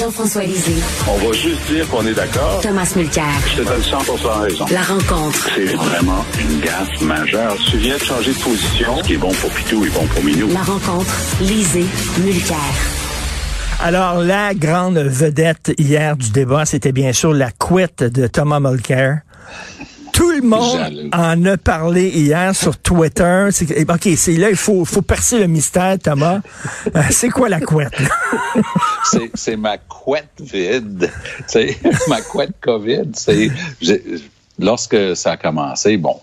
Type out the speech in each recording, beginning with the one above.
Jean-François Lisée. On va juste dire qu'on est d'accord. Thomas Mulcair. Je te donne 100 raison. La rencontre. C'est vraiment une gaffe majeure. Tu viens de changer de position. Ce qui est bon pour Pitou est bon pour Minou. La rencontre. Lisée. Mulcair. Alors, la grande vedette hier du débat, c'était bien sûr la couette de Thomas Mulcair. Tout le monde en a parlé hier sur Twitter. C'est, OK, c'est là, il faut, faut percer le mystère, Thomas. Euh, c'est quoi la couette? c'est, c'est ma couette vide. C'est ma couette COVID. C'est, lorsque ça a commencé, bon,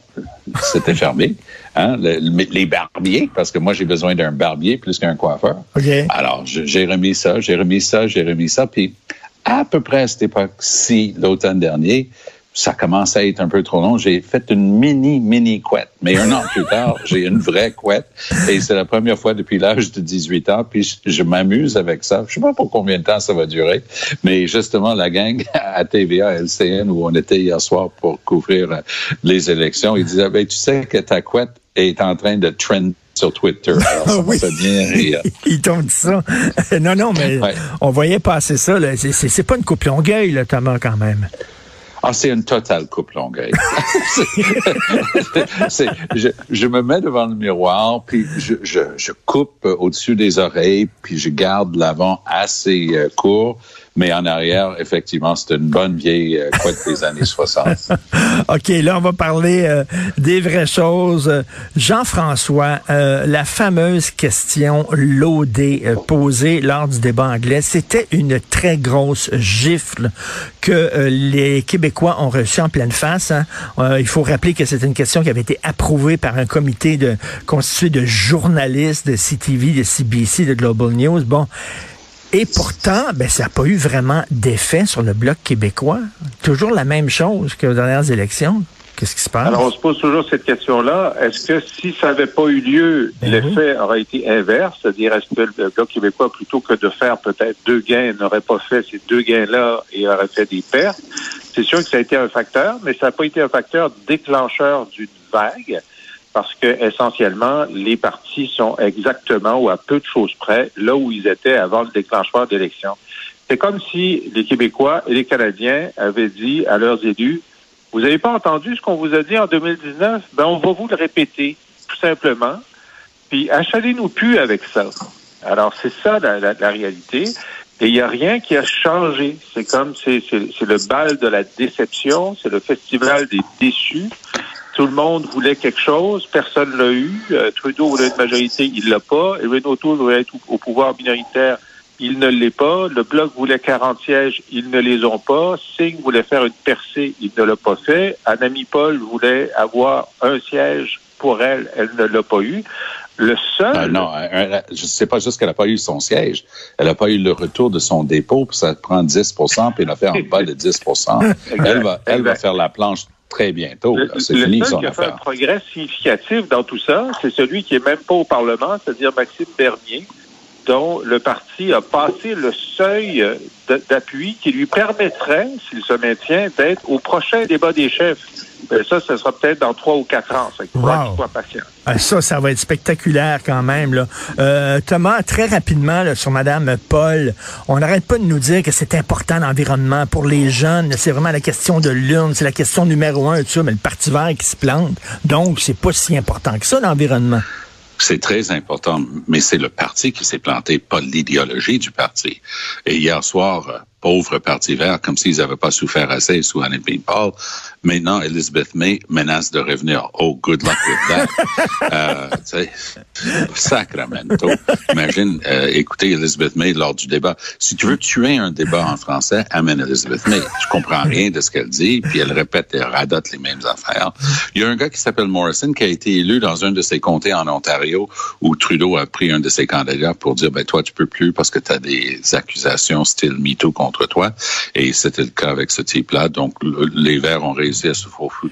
c'était fermé. Hein, les barbiers, parce que moi, j'ai besoin d'un barbier plus qu'un coiffeur. Alors, j'ai remis ça, j'ai remis ça, j'ai remis ça. Puis, à peu près à cette époque-ci, l'automne dernier, ça commence à être un peu trop long. J'ai fait une mini, mini couette. Mais un an plus tard, j'ai une vraie couette. Et c'est la première fois depuis l'âge de 18 ans. Puis je, m'amuse avec ça. Je sais pas pour combien de temps ça va durer. Mais justement, la gang à TVA, LCN, où on était hier soir pour couvrir euh, les élections, ils disaient, ben, tu sais que ta couette est en train de trend sur Twitter. Alors, ça oui. bien rire. Ils t'ont dit ça. non, non, mais on voyait passer ça. C'est pas une coupe longueuil, là, Thomas, quand même. Ah, c'est une totale coupe longueuil. je, me mets devant le miroir, puis je, je, je coupe au-dessus des oreilles, puis je garde l'avant assez euh, court mais en arrière, effectivement, c'est une bonne vieille euh, couette des années 60. OK, là, on va parler euh, des vraies choses. Jean-François, euh, la fameuse question laudée euh, posée lors du débat anglais, c'était une très grosse gifle que les Québécois ont reçue en pleine face. Hein. il faut rappeler que c'était une question qui avait été approuvée par un comité de, constitué de journalistes de CTV, de CBC, de Global News. Bon, et pourtant, ben, ça n'a pas eu vraiment d'effet sur le bloc québécois. Toujours la même chose que aux dernières élections. Qu'est-ce qui se passe? Alors, on se pose toujours cette question-là. Est-ce que si ça n'avait pas eu lieu, ben l'effet aurait été inverse? C'est-à-dire, est-ce que le Bloc québécois, plutôt que de faire peut-être deux gains, n'aurait pas fait ces deux gains-là et aurait fait des pertes? C'est sûr que ça a été un facteur, mais ça n'a pas été un facteur déclencheur d'une vague parce que essentiellement, les partis sont exactement ou à peu de choses près là où ils étaient avant le déclenchement d'élection. C'est comme si les Québécois et les Canadiens avaient dit à leurs élus, vous n'avez pas entendu ce qu'on vous a dit en 2019? Ben, on va vous le répéter, tout simplement. Puis achalez-nous plus avec ça. Alors, c'est ça la, la, réalité. Et il n'y a rien qui a changé. C'est comme, c'est le bal de la déception, c'est le festival des déçus. Tout le monde voulait quelque chose, personne l'a eu. Euh, Trudeau voulait une majorité, il l'a pas. Et Renault voulait être au pouvoir minoritaire, il ne l'est pas. Le Bloc voulait 40 sièges, ils ne les ont pas. Singh voulait faire une percée, il ne l'a pas fait. Anami Paul voulait avoir un siège pour elle, elle ne l'a pas eu. Le seul. Ah, non, je sais pas juste qu'elle n'a pas eu son siège. Elle n'a pas eu le retour de son dépôt, puis ça prend 10% puis elle a fait en bas de 10 Elle va, elle va faire la planche très bientôt. C'est fini, seul qui a fait un progrès significatif dans tout ça, c'est celui qui est même pas au Parlement, c'est-à-dire Maxime Bernier, dont le parti a passé le seuil d'appui qui lui permettrait, s'il se maintient, d'être au prochain débat des chefs. Ben, ça, ce sera peut-être dans trois ou quatre ans. Ça, soit patient. Ah, ça, ça va être spectaculaire quand même. Là. Euh, Thomas, très rapidement sur Madame Paul, on n'arrête pas de nous dire que c'est important l'environnement pour les jeunes. C'est vraiment la question de l'urne, c'est la question numéro un, tout mais le parti vert qui se plante. Donc, c'est pas si important que ça l'environnement. C'est très important, mais c'est le parti qui s'est planté, pas l'idéologie du parti. Et hier soir, pauvre Parti vert, comme s'ils n'avaient pas souffert assez sous Anne Paul. Maintenant, Elizabeth May menace de revenir. Oh, good luck with that. euh, sacramento. Imagine euh, écouter Elizabeth May lors du débat. Si tu veux tuer un débat en français, amène Elizabeth May. Je comprends rien de ce qu'elle dit, puis elle répète et radote les mêmes affaires. Il y a un gars qui s'appelle Morrison qui a été élu dans un de ses comtés en Ontario où Trudeau a pris un de ses candidats pour dire, ben toi, tu peux plus parce que tu as des accusations style MeToo contre toi. Et c'était le cas avec ce type-là. Donc, les Verts ont réussi à se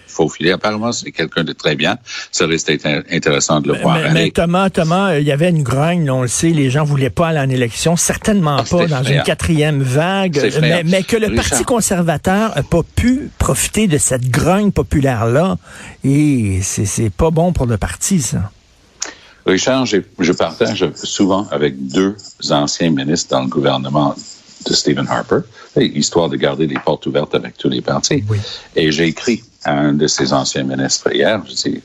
faufiler. Apparemment, c'est quelqu'un de très bien. Ça reste intéressant de le voir. Mais, Thomas, Thomas, il y avait une grogne, on le sait, les gens voulaient pas aller en élection, certainement ah, pas dans une quatrième vague, mais, que le Parti conservateur n'a pas pu profiter de cette grogne populaire-là. Et c'est pas bon pour le parti, ça. Richard, je partage souvent avec deux anciens ministres dans le gouvernement de Stephen Harper, histoire de garder les portes ouvertes avec tous les partis. Et j'ai écrit à un de ses anciens ministres hier, je dis,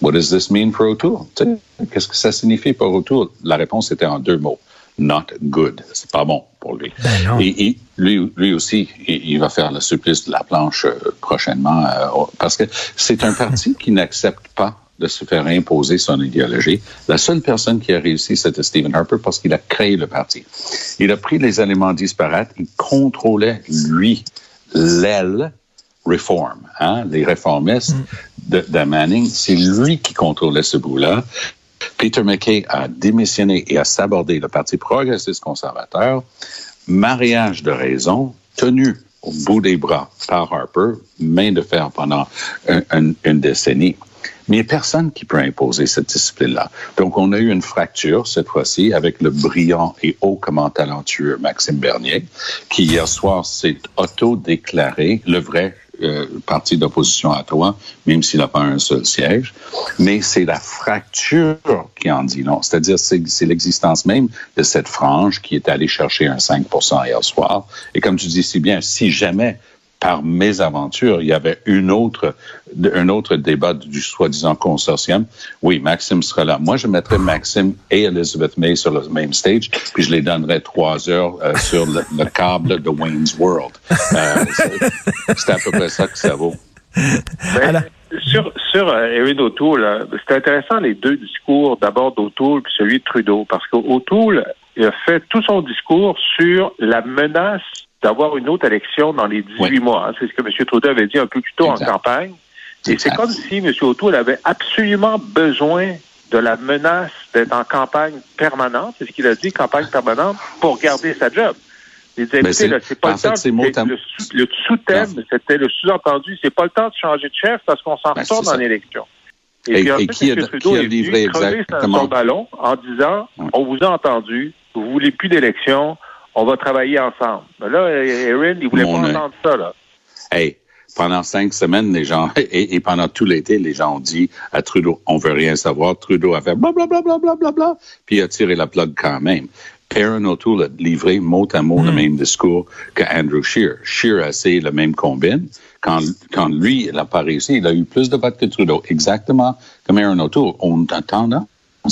What does this mean for O'Toole? Qu'est-ce que ça signifie pour O'Toole? La réponse était en deux mots. Not good. C'est pas bon pour lui. Ben et, lui, lui aussi, il, va faire le supplice de la planche euh, prochainement euh, parce que c'est un parti qui n'accepte pas de se faire imposer son idéologie. La seule personne qui a réussi, c'était Stephen Harper parce qu'il a créé le parti. Il a pris les éléments disparates, il contrôlait, lui, l'aile reform, hein, les réformistes mm. de, Manning. C'est lui qui contrôlait ce bout-là. Peter McKay a démissionné et a sabordé le Parti progressiste conservateur. Mariage de raison, tenu au bout des bras par Harper, main de fer pendant une décennie. Mais il n'y a personne qui peut imposer cette discipline-là. Donc, on a eu une fracture cette fois-ci avec le brillant et hautement talentueux Maxime Bernier, qui hier soir s'est auto-déclaré le vrai euh, parti d'opposition à toi, même s'il n'a pas un seul siège. Mais c'est la fracture qui en dit non. C'est-à-dire, c'est l'existence même de cette frange qui est allée chercher un 5% hier soir. Et comme tu dis si bien, si jamais par mésaventures, il y avait une autre, un autre débat du soi-disant consortium. Oui, Maxime sera là. Moi, je mettrais Maxime et Elizabeth May sur le même stage, puis je les donnerais trois heures euh, sur le, câble de Wayne's World. Euh, c'est à peu près ça que ça vaut. Ben, sur sur euh, Erin O'Toole, c'est intéressant les deux discours, d'abord d'O'Toole puis celui de Trudeau, parce qu'O'Toole a fait tout son discours sur la menace d'avoir une autre élection dans les 18 mois. Hein. C'est ce que M. Trudeau avait dit un peu plus tôt en campagne. Et c'est comme si M. O'Toole avait absolument besoin de la menace d'être en campagne permanente, c'est ce qu'il a dit, campagne permanente, pour garder sa job. Il disait, écoutez, c'est pas le temps, le, sous-thème, c'était le sous-entendu, c'est pas le temps de changer de chef parce qu'on s'en ben, retourne en élection. Et, puis ensuite, qui M. Trudeau qui a livré exactement? son ballon en disant, on vous a entendu, vous voulez plus d'élection, on va travailler ensemble. Mais là, Erin, il voulait pas entendre ça, là. Hey, pendant cinq semaines, les gens, et, pendant tout l'été, les gens ont dit à Trudeau, on veut rien savoir. Trudeau a fait blablabla, bla, bla, bla, bla, puis il a tiré la plug quand même. Aaron O'Toole a livré mot à mot le hmm. même discours que Andrew Scheer. Scheer a essayé le même combine. Quand, quand lui, il n'a pas réussi, il a eu plus de votes que Trudeau. Exactement comme Aaron O'Toole. On tendance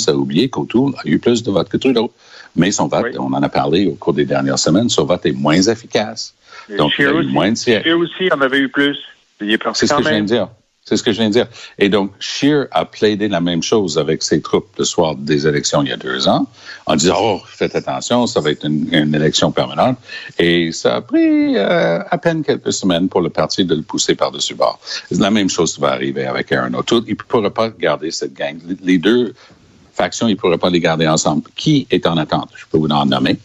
à oublier qu'O'Toole a eu plus de votes que Trudeau. Mais son vote, on en a parlé au cours des dernières semaines, son vote est moins efficace. Donc, il a eu moins de sièges. aussi en avait eu plus. C'est ce que je viens de dire. C'est ce que je viens de dire. Et donc, Scheer a plaidé la même chose avec ses troupes le soir des élections il y a deux ans, en disant, oh, faites attention, ça va être une, élection permanente. Et ça a pris euh, à peine quelques semaines pour le parti de le pousser par-dessus bord. La même chose va arriver avec Aaron O'Toole. Il ne pourra pas garder cette gang. Les deux factions, il ne pourrait pas les garder ensemble. Qui est en attente? Je peux vous en nommer.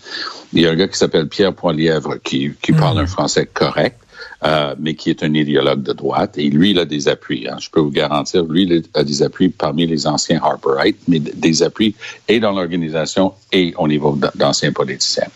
Il y a un gars qui s'appelle Pierre Poilièvre qui, qui parle mhm. un français correct. Euh, mais qui est un idéologue de droite. Et lui, il a des appuis. Hein. Je peux vous garantir, lui, il a des appuis parmi les anciens Harperites, mais des appuis et dans l'organisation et au niveau d'anciens politiciens.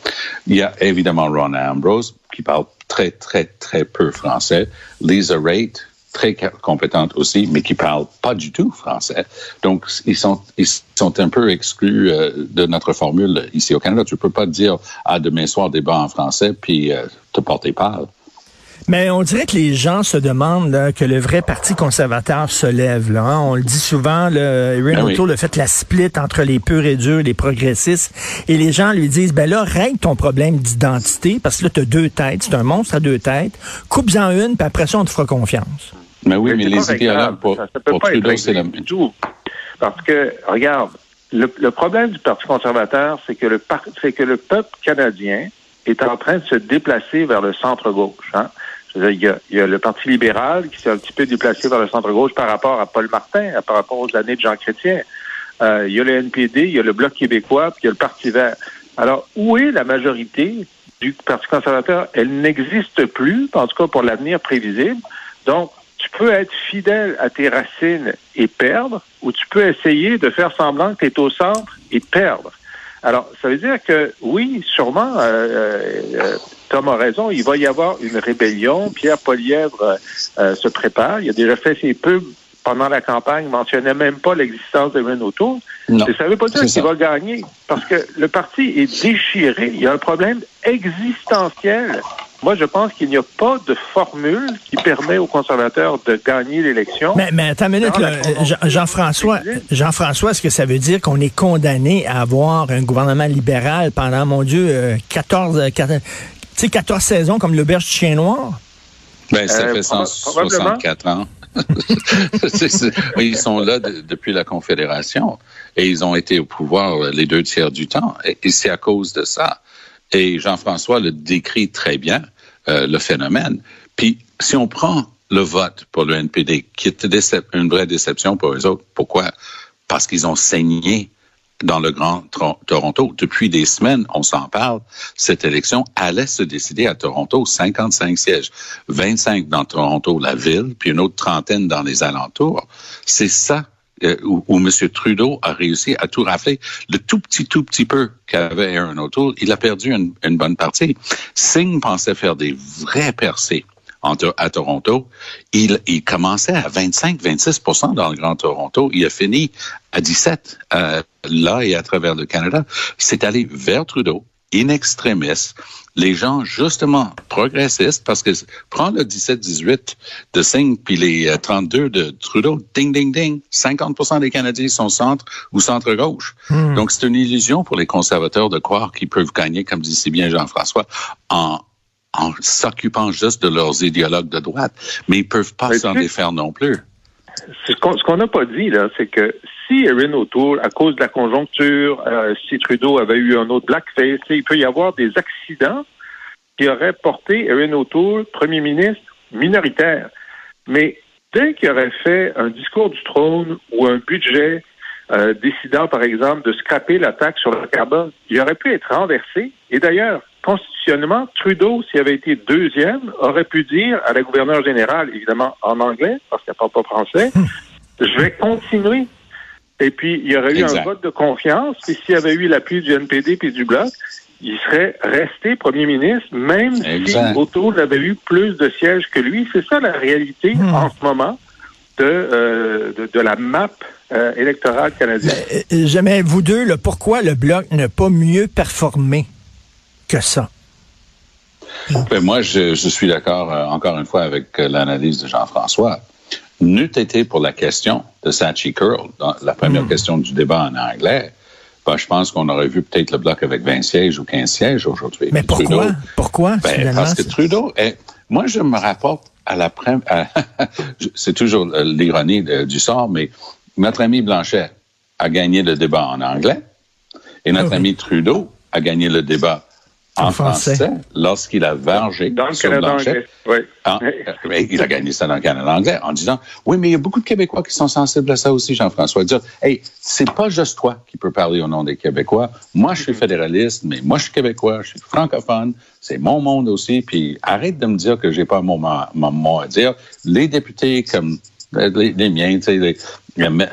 Il y a évidemment Ron Ambrose, qui parle très, très, très peu français. Lisa Raitt, très compétente aussi, mais qui parlent pas du tout français. Donc, ils sont, ils sont un peu exclus euh, de notre formule ici au Canada. Tu peux pas dire, ah, demain soir, débat en français, puis euh, te porter pâle. Mais on dirait que les gens se demandent que le vrai Parti conservateur se lève. Là, hein. On le dit souvent, le, Erin ben le fait la split entre les purs et durs, les progressistes, et les gens lui disent, ben là, règle ton problème d'identité, parce que là, tu as deux têtes, c'est un monstre à deux têtes, coupe-en une, puis après ça, on te fera confiance. Mais oui, mais, les idéologues pour, ça, pour Trudeau, c'est la tout. Parce que, regarde, le, problème du Parti conservateur, c'est que le c'est que le peuple canadien est en train de se déplacer vers le centre-gauche. Hein? Il y, a, il y, a, le Parti libéral qui s'est un petit peu déplacé vers le centre-gauche par rapport à Paul Martin, par rapport aux années de Jean Chrétien. Euh, il y a le NPD, il y a le Bloc québécois, puis il y a le Parti vert. Alors, où est la majorité du Parti conservateur? Elle n'existe plus, en tout cas pour l'avenir prévisible. Donc, tu peux être fidèle à tes racines et perdre, ou tu peux essayer de faire semblant que tu es au centre et perdre. Alors, ça veut dire que oui, sûrement, euh, euh, Tom a raison, il va y avoir une rébellion. Pierre Polièvre euh, se prépare. Il a déjà fait ses pubs pendant la campagne, mentionnait même pas l'existence de Renault Et ça ne veut pas dire qu'il va gagner, parce que le parti est déchiré. Il y a un problème existentiel. Moi, je pense qu'il n'y a pas de formule qui permet aux conservateurs de gagner l'élection. Mais, mais attends une minute, Jean- Jean-François. Jean-François, est-ce que ça veut dire qu'on est condamné à avoir un gouvernement libéral pendant, mon Dieu, euh, 14, euh, 14, tu sais, 14 saisons comme l'auberge du chien noir? Ben, ça Euh, fait proba- 164 ans. C'est- c'est- ils sont là de- depuis la Confédération et ils ont été au pouvoir euh, les deux tiers du temps. Et, et c'est à cause de ça. Et Jean-François le décrit très bien, euh, le phénomène. Puis, si on prend le vote pour le NPD, qui décep- une vraie déception pour eux autres, pourquoi? Parce qu'ils ont saigné dans le Grand Toronto. Depuis des semaines, on s'en parle. Cette élection allait se décider à Toronto, 55 sièges, 25 dans Toronto, la ville, puis une autre trentaine dans les alentours. C'est ça où, M. Trudeau a réussi à tout rafler. Le tout petit, tout petit peu qu'avait Aaron O'Toole, il a perdu une, bonne partie. Singh pensait faire des vraies percées à Toronto. Il, il commençait à 25-26% dans le Grand Toronto. Il a fini à 17 euh, là et à travers le Canada. C'est allé vers Trudeau, in extremis. Les gens, justement, progressistes, parce que prends le 17-18 de Singh puis les euh, 32 de Trudeau, ding, ding, ding, 50% des Canadiens sont centre ou centre-gauche. Donc, c'est une illusion pour les conservateurs de croire qu'ils peuvent gagner, comme dit si bien Jean-François, en en s'occupant juste de leurs idéologues de droite, mais ils peuvent pas s'en défaire non plus. Ce qu'on ce qu'on n'a pas dit, là, c'est que si Erin O'Toole, à cause de la conjoncture, euh, si Trudeau avait eu un autre blackface, il peut y avoir des accidents qui auraient porté Erin O'Toole, premier ministre, minoritaire. Mais dès qu'il aurait fait un discours du trône ou un budget euh, décidant, par exemple, de scraper la taxe sur le carbone, il aurait pu être renversé. Et d'ailleurs, constitutionnellement, Trudeau, s'il avait été deuxième, aurait pu dire à la gouverneure générale, évidemment en anglais, parce qu'elle ne parle pas français, je vais continuer. Et puis, il y aurait eu un vote de confiance. Et s'il y avait eu l'appui du NPD puis du Bloc, il serait resté premier ministre, même Exact. si O'Toole avait eu plus de sièges que lui. C'est ça la réalité en ce moment de, euh, de, de la map euh, électorale canadienne. Euh, Jamais, vous deux, là, pourquoi le Bloc n'a pas mieux performé que ça? Ben, moi, je, je suis d'accord euh, encore une fois avec euh, l'analyse de Jean-François. N'eût été pour la question de Sachi Curl, la première question du débat en anglais, ben, je pense qu'on aurait vu peut-être le bloc avec 20 sièges ou 15 sièges aujourd'hui. Mais Puis pourquoi? Trudeau, Pourquoi, Ben, parce que Trudeau, est, moi, je me rapporte à la première, c'est toujours euh, l'ironie du sort, mais notre ami Blanchet a gagné le débat en anglais et notre Ah oui. ami Trudeau a gagné le débat en, En français. français, lorsqu'il a vargé Dans le sur Canada Blanchet. anglais. Oui. Ah, mais il a gagné ça dans le Canada anglais en disant oui, mais il y a beaucoup de Québécois qui sont sensibles à ça aussi, Jean-François. Dire, hey, c'est pas juste toi qui peux parler au nom des Québécois. Moi, je suis fédéraliste, mais moi, je suis Québécois, je suis francophone. C'est mon monde aussi. Puis arrête de me dire que j'ai pas mon, mo- mon mot à dire. Les députés comme les, les miens, tu sais, les-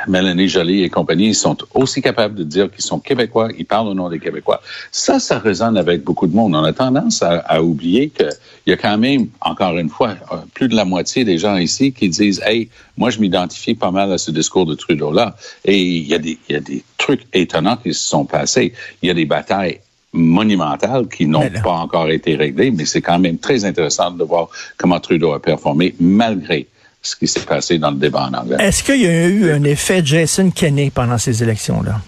Mélanie Joly et compagnie, ils sont aussi capables de dire qu'ils sont Québécois, ils parlent au nom des Québécois. Ça, ça résonne avec beaucoup de monde. On a tendance à, à oublier qu'il y a quand même, encore une fois, euh, plus de la moitié des gens ici qui disent, hey, moi, je m'identifie pas mal à ce discours de Trudeau-là. Et il y, a des, il y a des trucs étonnants qui se sont passés. Il y a des batailles monumentales qui n'ont pas encore été réglées, mais c'est quand même très intéressant de voir comment Trudeau a performé malgré ce qui s'est passé dans le débat en anglais. Est-ce qu'il y a eu un effet Jason Kenney pendant ces élections-là?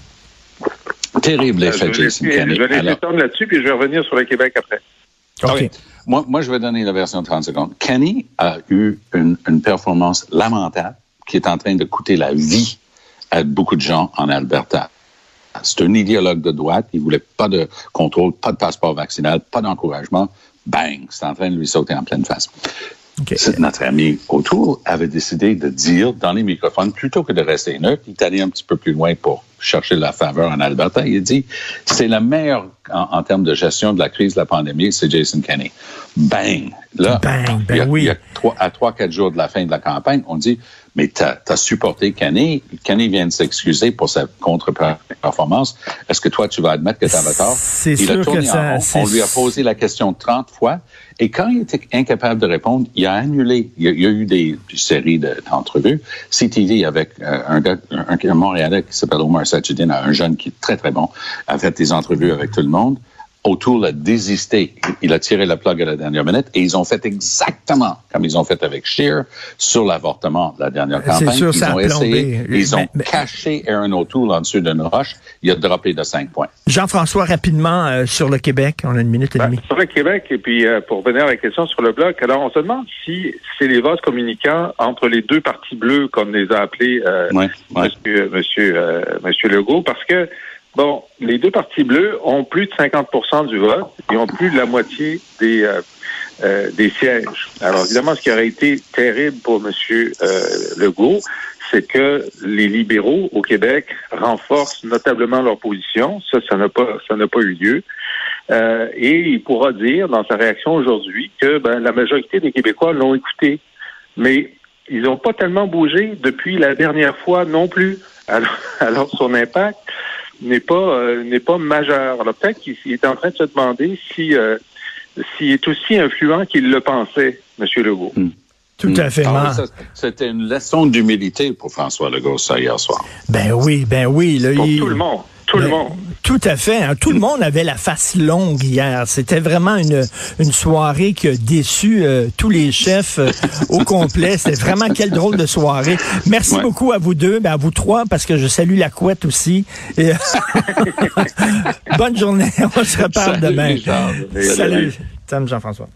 Terrible Euh, effet Jason laisser- Kenney. Je vais laisser Alors- Tom là-dessus, puis je vais revenir sur le Québec après. OK. Moi, moi, je vais donner la version de 30 secondes. Kenny a eu une, une performance lamentable qui est en train de coûter la vie à beaucoup de gens en Alberta. C'est un idéologue de droite. Il voulait pas de contrôle, pas de passeport vaccinal, pas d'encouragement. Bang! C'est en train de lui sauter en pleine face. Notre ami Autour avait décidé de dire dans les microphones, plutôt que de rester neutre, il est allé un petit peu plus loin pour chercher la faveur en Alberta. Il dit, c'est la meilleure en, en termes de gestion de la crise de la pandémie, c'est Jason Kenney. Bang! Là, Bang, ben il y a, oui. il y a trois, à trois, quatre jours de la fin de la campagne, on dit, mais tu as, supporté Kenny. Kenny vient de s'excuser pour sa contre-performance. Est-ce que toi, tu vas admettre que tu avais tort? C'est sûr que ça, On lui a posé la question 30 fois. Et quand il était incapable de répondre, il a annulé. Il y a, eu des, séries d'entrevues. CTV avec euh, un gars, un, Montréalais qui s'appelle Omar Sajidin, un jeune qui est très, très bon, a fait des entrevues avec tout le monde. O'Toole a désisté. Il a tiré la plug à la dernière minute et ils ont fait exactement comme ils ont fait avec Scheer sur l'avortement de la dernière campagne. Sûr, ils ça ont essayé, ils ont caché Aaron O'Toole en dessous d'une roche. Il a droppé de cinq points. Jean-François, rapidement, euh, sur le Québec, on a une minute et ben, demie. Sur le Québec, et puis euh, pour venir à la question sur le bloc, alors on se demande si c'est les vases communicants entre les deux partis bleus, comme les a appelés euh, Monsieur, monsieur, monsieur Legault, parce que Bon, les deux partis bleus ont plus de 50% du vote et ont plus de la moitié des, euh, euh, des sièges. Alors, évidemment, ce qui aurait été terrible pour M. Euh, Legault, c'est que les libéraux au Québec renforcent notablement leur position. Ça, ça n'a pas, ça n'a pas eu lieu. Euh, et il pourra dire dans sa réaction aujourd'hui que ben, la majorité des Québécois l'ont écouté. Mais ils n'ont pas tellement bougé depuis la dernière fois non plus. Alors, alors son impact n'est pas euh, n'est pas majeur. Alors peut-être qu'il est en train de se demander si euh, s'il est aussi influent qu'il le pensait, M. Legault. Hmm. Tout à fait. Ah, C'était une leçon d'humilité pour François Legault ça hier soir. Ben oui, ben oui. Là, pour tout le monde. Tout le monde. Tout à fait. Hein. Tout le monde avait la face longue hier. C'était vraiment une, une soirée qui a déçu euh, tous les chefs euh, au complet. C'était vraiment quelle drôle de soirée. Merci beaucoup à vous deux, ben à vous trois, parce que je salue la couette aussi. Bonne journée. On se reparle demain. Salut, Salut. Salut Jean-François.